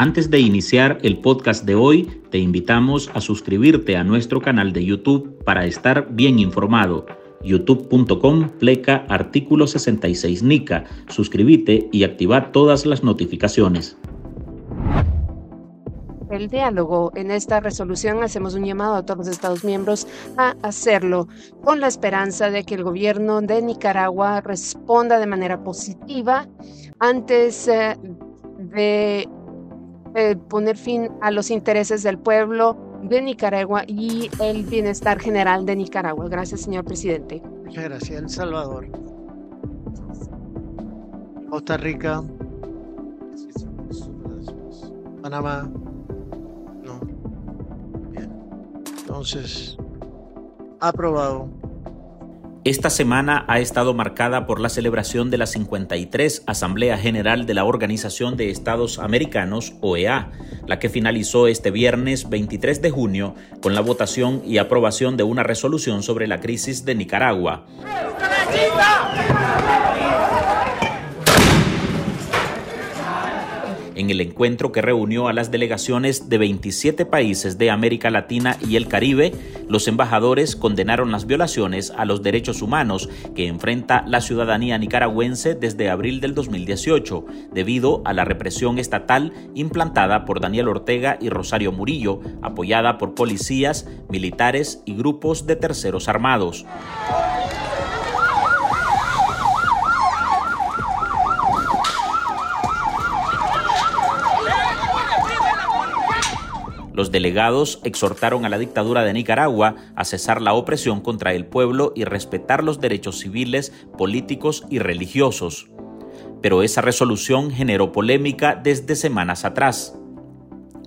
Antes de iniciar el podcast de hoy, te invitamos a suscribirte a nuestro canal de YouTube para estar bien informado. youtube.com pleca artículo 66 NICA. Suscríbete y activa todas las notificaciones. El diálogo en esta resolución hacemos un llamado a todos los Estados miembros a hacerlo con la esperanza de que el gobierno de Nicaragua responda de manera positiva antes eh, de eh, poner fin a los intereses del pueblo de Nicaragua y el bienestar general de Nicaragua. Gracias, señor presidente. Muchas gracias. El Salvador. Costa Rica. Panamá. No. Bien. Entonces, aprobado. Esta semana ha estado marcada por la celebración de la 53 Asamblea General de la Organización de Estados Americanos, OEA, la que finalizó este viernes 23 de junio con la votación y aprobación de una resolución sobre la crisis de Nicaragua. En el encuentro que reunió a las delegaciones de 27 países de América Latina y el Caribe, los embajadores condenaron las violaciones a los derechos humanos que enfrenta la ciudadanía nicaragüense desde abril del 2018, debido a la represión estatal implantada por Daniel Ortega y Rosario Murillo, apoyada por policías, militares y grupos de terceros armados. Los delegados exhortaron a la dictadura de Nicaragua a cesar la opresión contra el pueblo y respetar los derechos civiles, políticos y religiosos. Pero esa resolución generó polémica desde semanas atrás.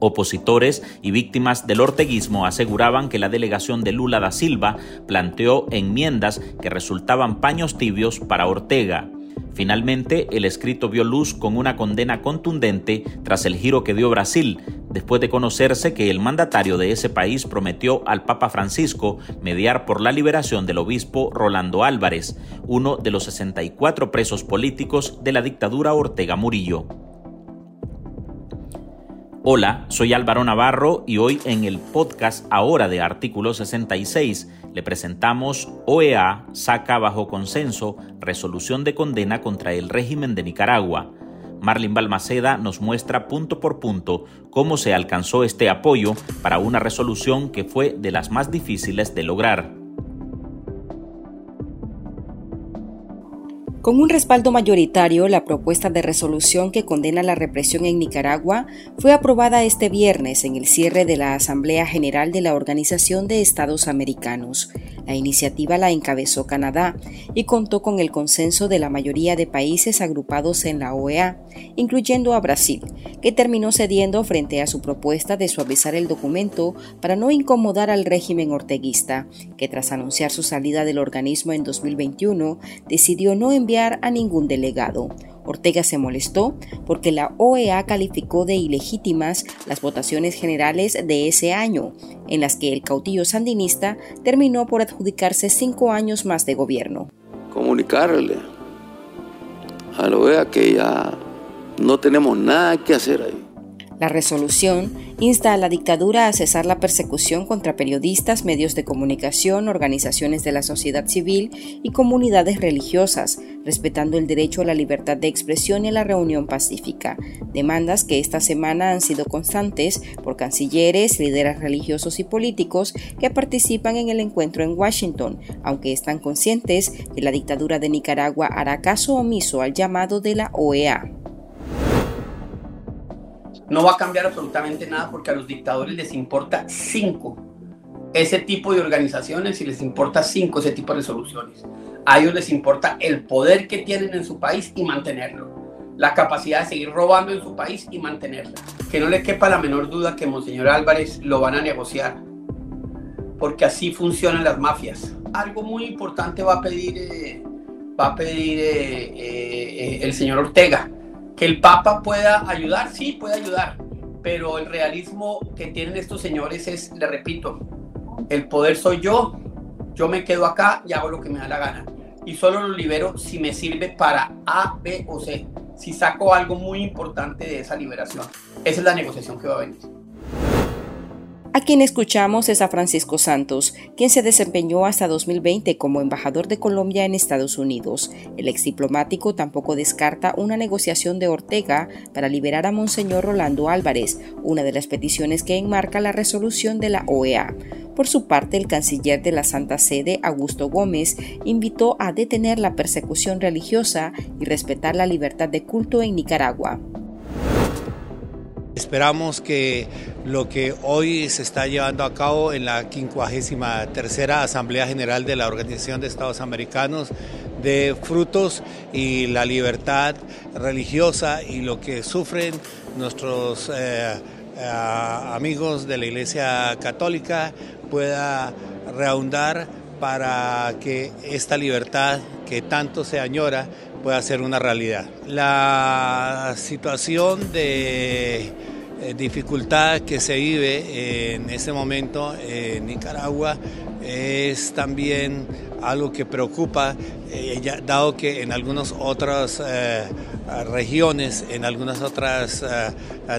Opositores y víctimas del orteguismo aseguraban que la delegación de Lula da Silva planteó enmiendas que resultaban paños tibios para Ortega. Finalmente, el escrito vio luz con una condena contundente tras el giro que dio Brasil, después de conocerse que el mandatario de ese país prometió al Papa Francisco mediar por la liberación del obispo Rolando Álvarez, uno de los 64 presos políticos de la dictadura Ortega Murillo. Hola, soy Álvaro Navarro y hoy en el podcast Ahora de Artículo 66 le presentamos OEA saca bajo consenso resolución de condena contra el régimen de Nicaragua. Marlin Balmaceda nos muestra punto por punto cómo se alcanzó este apoyo para una resolución que fue de las más difíciles de lograr. Con un respaldo mayoritario, la propuesta de resolución que condena la represión en Nicaragua fue aprobada este viernes en el cierre de la Asamblea General de la Organización de Estados Americanos. La iniciativa la encabezó Canadá y contó con el consenso de la mayoría de países agrupados en la OEA, incluyendo a Brasil, que terminó cediendo frente a su propuesta de suavizar el documento para no incomodar al régimen orteguista, que tras anunciar su salida del organismo en 2021 decidió no enviar a ningún delegado. Ortega se molestó porque la OEA calificó de ilegítimas las votaciones generales de ese año, en las que el cautillo sandinista terminó por adjudicarse cinco años más de gobierno. Comunicarle a la OEA que ya no tenemos nada que hacer ahí. La resolución insta a la dictadura a cesar la persecución contra periodistas, medios de comunicación, organizaciones de la sociedad civil y comunidades religiosas, respetando el derecho a la libertad de expresión y a la reunión pacífica, demandas que esta semana han sido constantes por cancilleres, líderes religiosos y políticos que participan en el encuentro en Washington, aunque están conscientes que la dictadura de Nicaragua hará caso omiso al llamado de la OEA no va a cambiar absolutamente nada porque a los dictadores les importa cinco ese tipo de organizaciones y les importa cinco ese tipo de resoluciones. A ellos les importa el poder que tienen en su país y mantenerlo. La capacidad de seguir robando en su país y mantenerla. Que no le quepa la menor duda que Monseñor Álvarez lo van a negociar. Porque así funcionan las mafias. Algo muy importante va a pedir, eh, va a pedir eh, eh, el señor Ortega el Papa pueda ayudar, sí, puede ayudar, pero el realismo que tienen estos señores es, le repito, el poder soy yo, yo me quedo acá y hago lo que me da la gana. Y solo lo libero si me sirve para A, B o C. si saco algo muy importante de esa liberación. Esa es la negociación que va a venir. A quien escuchamos es a Francisco Santos, quien se desempeñó hasta 2020 como embajador de Colombia en Estados Unidos. El ex diplomático tampoco descarta una negociación de Ortega para liberar a Monseñor Rolando Álvarez, una de las peticiones que enmarca la resolución de la OEA. Por su parte, el canciller de la Santa Sede, Augusto Gómez, invitó a detener la persecución religiosa y respetar la libertad de culto en Nicaragua. Esperamos que lo que hoy se está llevando a cabo en la 53 Asamblea General de la Organización de Estados Americanos de frutos y la libertad religiosa y lo que sufren nuestros eh, eh, amigos de la Iglesia Católica pueda reahondar para que esta libertad que tanto se añora pueda ser una realidad. La situación de eh, dificultad que se vive en este momento en Nicaragua es también algo que preocupa, eh, dado que en algunas otras eh, regiones, en algunas otras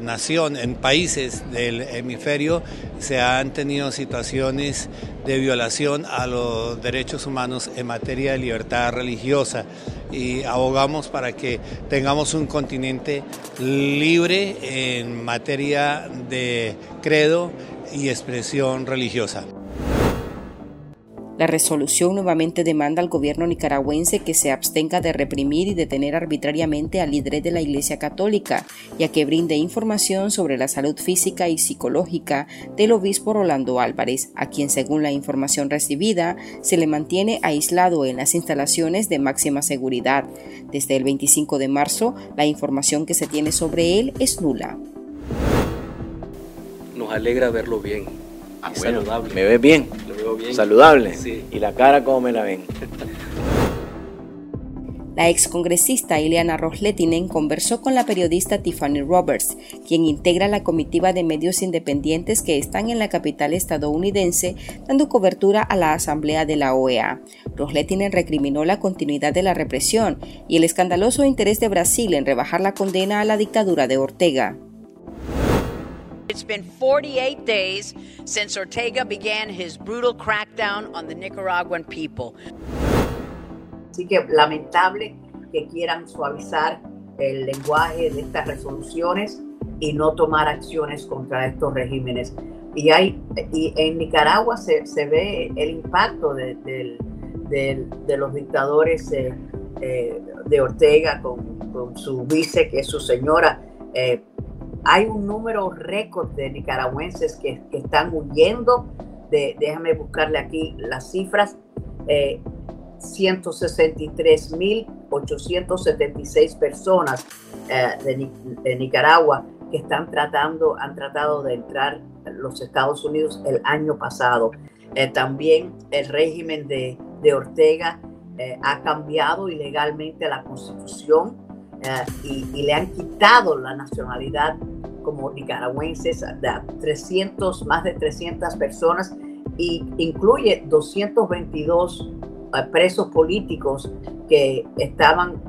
naciones, en países del hemisferio, se han tenido situaciones de violación a los derechos humanos en materia de libertad religiosa y abogamos para que tengamos un continente libre en materia de credo y expresión religiosa. La resolución nuevamente demanda al gobierno nicaragüense que se abstenga de reprimir y detener arbitrariamente a líderes de la Iglesia Católica, ya que brinde información sobre la salud física y psicológica del obispo Rolando Álvarez, a quien según la información recibida se le mantiene aislado en las instalaciones de máxima seguridad. Desde el 25 de marzo, la información que se tiene sobre él es nula. Nos alegra verlo bien. Ah, saludable. ¿Me ves bien? Saludable. ¿Y la cara cómo me la ven? La excongresista Ileana Rosletinen conversó con la periodista Tiffany Roberts, quien integra la comitiva de medios independientes que están en la capital estadounidense dando cobertura a la Asamblea de la OEA. Rosletinen recriminó la continuidad de la represión y el escandaloso interés de Brasil en rebajar la condena a la dictadura de Ortega. It's been 48 days since Ortega began his brutal crackdown on the Nicaraguan people. Así que lamentable que quieran suavizar el lenguaje de estas resoluciones y no tomar acciones contra estos regímenes. Y, hay, y en Nicaragua se, se ve el impacto de, de, de, de los dictadores eh, eh, de Ortega con, con, su vice, que es su señora. Eh, hay un número récord de nicaragüenses que, están huyendo. Déjame buscarle aquí las cifras. Eh, 163.876 personas eh, de, Nicaragua que están tratando, han tratado de entrar a los Estados Unidos el año pasado. Eh, también el régimen de, Ortega eh, ha cambiado ilegalmente la constitución y, y, le han quitado la nacionalidad como nicaragüenses de 300, más de 300 personas y incluye 222 eh, presos políticos que estaban,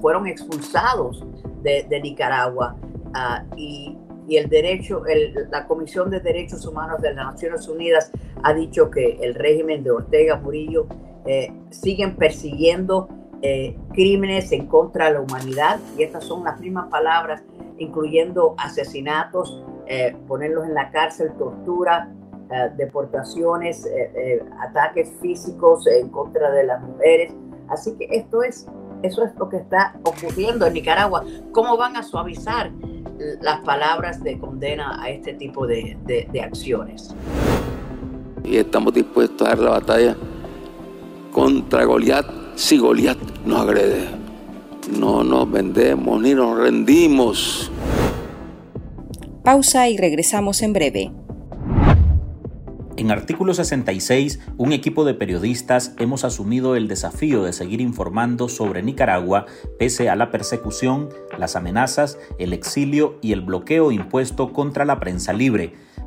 fueron expulsados de, Nicaragua ah, y, y, el derecho, la Comisión de Derechos Humanos de las Naciones Unidas ha dicho que el régimen de Ortega Murillo eh, siguen persiguiendo eh, crímenes en contra de la humanidad y estas son las mismas palabras incluyendo asesinatos, eh, ponerlos en la cárcel, tortura, eh, deportaciones, ataques físicos en contra de las mujeres. Así que esto es, eso es lo que está ocurriendo en Nicaragua. ¿Cómo van a suavizar las palabras de condena a este tipo de, de acciones? Y estamos dispuestos a dar la batalla contra Goliat si Goliat nos agrede no nos vendemos ni nos rendimos. Pausa y regresamos en breve. En artículo 66, un equipo de periodistas hemos asumido el desafío de seguir informando sobre Nicaragua pese a la persecución, las amenazas, el exilio y el bloqueo impuesto contra la prensa libre.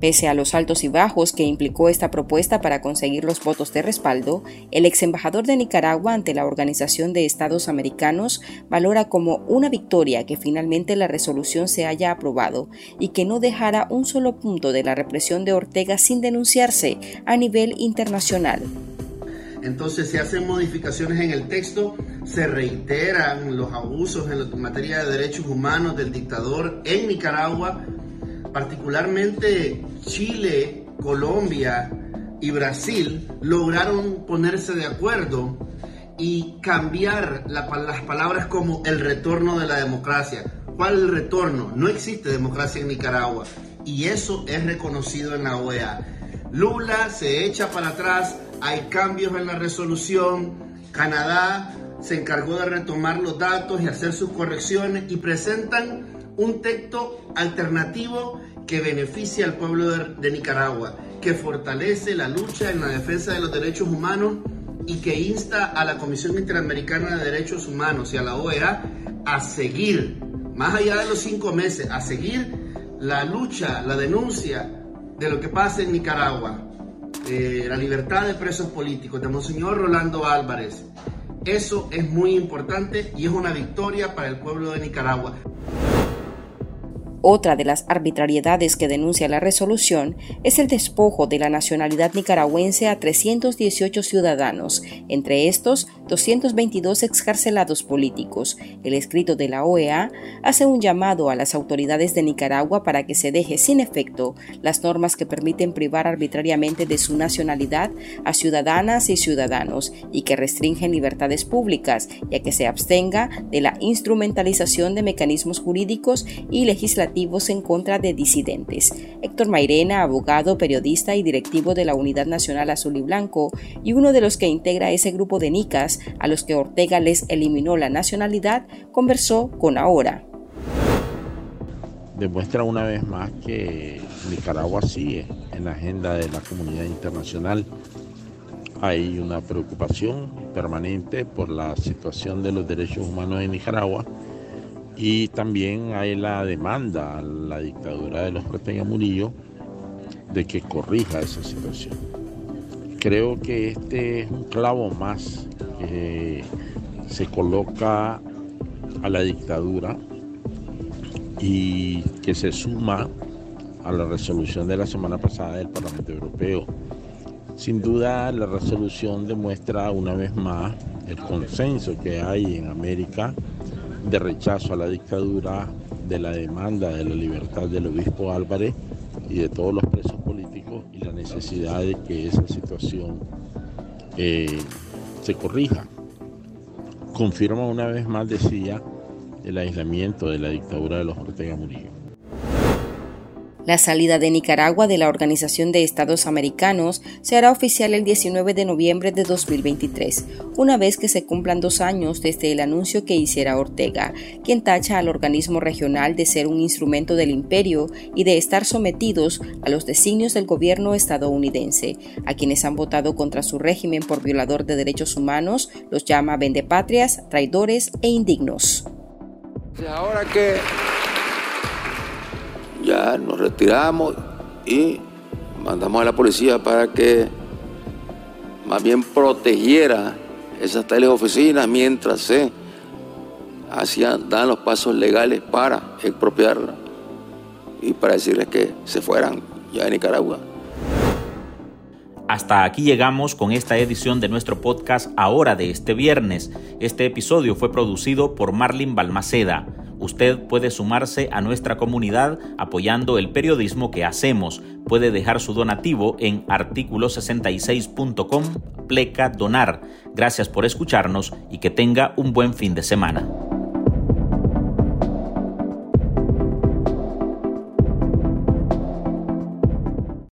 Pese a los altos y bajos que implicó esta propuesta para conseguir los votos de respaldo, el ex embajador de Nicaragua ante la Organización de Estados Americanos valora como una victoria que finalmente la resolución se haya aprobado y que no dejara un solo punto de la represión de Ortega sin denunciarse a nivel internacional. Entonces se hacen modificaciones en el texto, se reiteran los abusos en materia de derechos humanos del dictador en Nicaragua, particularmente Chile, Colombia y Brasil lograron ponerse de acuerdo y cambiar las palabras como el retorno de la democracia. ¿Cuál el retorno? No existe democracia en Nicaragua y eso es reconocido en la OEA. Lula se echa para atrás, hay cambios en la resolución, Canadá se encargó de retomar los datos y hacer sus correcciones y presentan un texto alternativo que beneficia al pueblo de, Nicaragua, que fortalece la lucha en la defensa de los derechos humanos y que insta a la Comisión Interamericana de Derechos Humanos y a la OEA a seguir, más allá de los cinco meses, a seguir la lucha, la denuncia de lo que pasa en Nicaragua, eh, la libertad de presos políticos de Monseñor Rolando Álvarez. Eso es muy importante y es una victoria para el pueblo de Nicaragua. Otra de las arbitrariedades que denuncia la resolución es el despojo de la nacionalidad nicaragüense a 318 ciudadanos, entre estos 222 excarcelados políticos. El escrito de la OEA hace un llamado a las autoridades de Nicaragua para que se deje sin efecto las normas que permiten privar arbitrariamente de su nacionalidad a ciudadanas y ciudadanos y que restringen libertades públicas, ya que se abstenga de la instrumentalización de mecanismos jurídicos y legislativos en contra de disidentes. Héctor Mairena, abogado, periodista y directivo de la Unidad Nacional Azul y Blanco, y uno de los que integra ese grupo de nicas a los que Ortega les eliminó la nacionalidad, conversó con Ahora. Demuestra una vez más que Nicaragua sigue en la agenda de la comunidad internacional. Hay una preocupación permanente por la situación de los derechos humanos en Nicaragua y también hay la demanda a la dictadura de los Ortega Murillo de que corrija esa situación. Creo que este es un clavo más que se coloca a la dictadura y que se suma a la resolución de la semana pasada del Parlamento Europeo. Sin duda la resolución demuestra una vez más el consenso que hay en América de rechazo a la dictadura, de la demanda de la libertad del obispo Álvarez y de todos los presos políticos y la necesidad de que esa situación eh, se corrija. Confirma una vez más, decía, el aislamiento de la dictadura de los Ortega Murillo. La salida de Nicaragua de la Organización de Estados Americanos se hará oficial el 19 de noviembre de 2023, una vez que se cumplan dos años desde el anuncio que hiciera Ortega, quien tacha al organismo regional de ser un instrumento del imperio y de estar sometidos a los designios del gobierno estadounidense. A quienes han votado contra su régimen por violador de derechos humanos los llama vendepatrias, traidores e indignos. Ahora que ya nos retiramos y mandamos a la policía para que más bien protegiera esas tales oficinas mientras se hacían, dan los pasos legales para expropiarla y para decirles que se fueran ya de Nicaragua. Hasta aquí llegamos con esta edición de nuestro podcast ahora de este viernes. Este episodio fue producido por Marlin Balmaceda. Usted puede sumarse a nuestra comunidad apoyando el periodismo que hacemos. Puede dejar su donativo en artículo66.com pleca donar. Gracias por escucharnos y que tenga un buen fin de semana.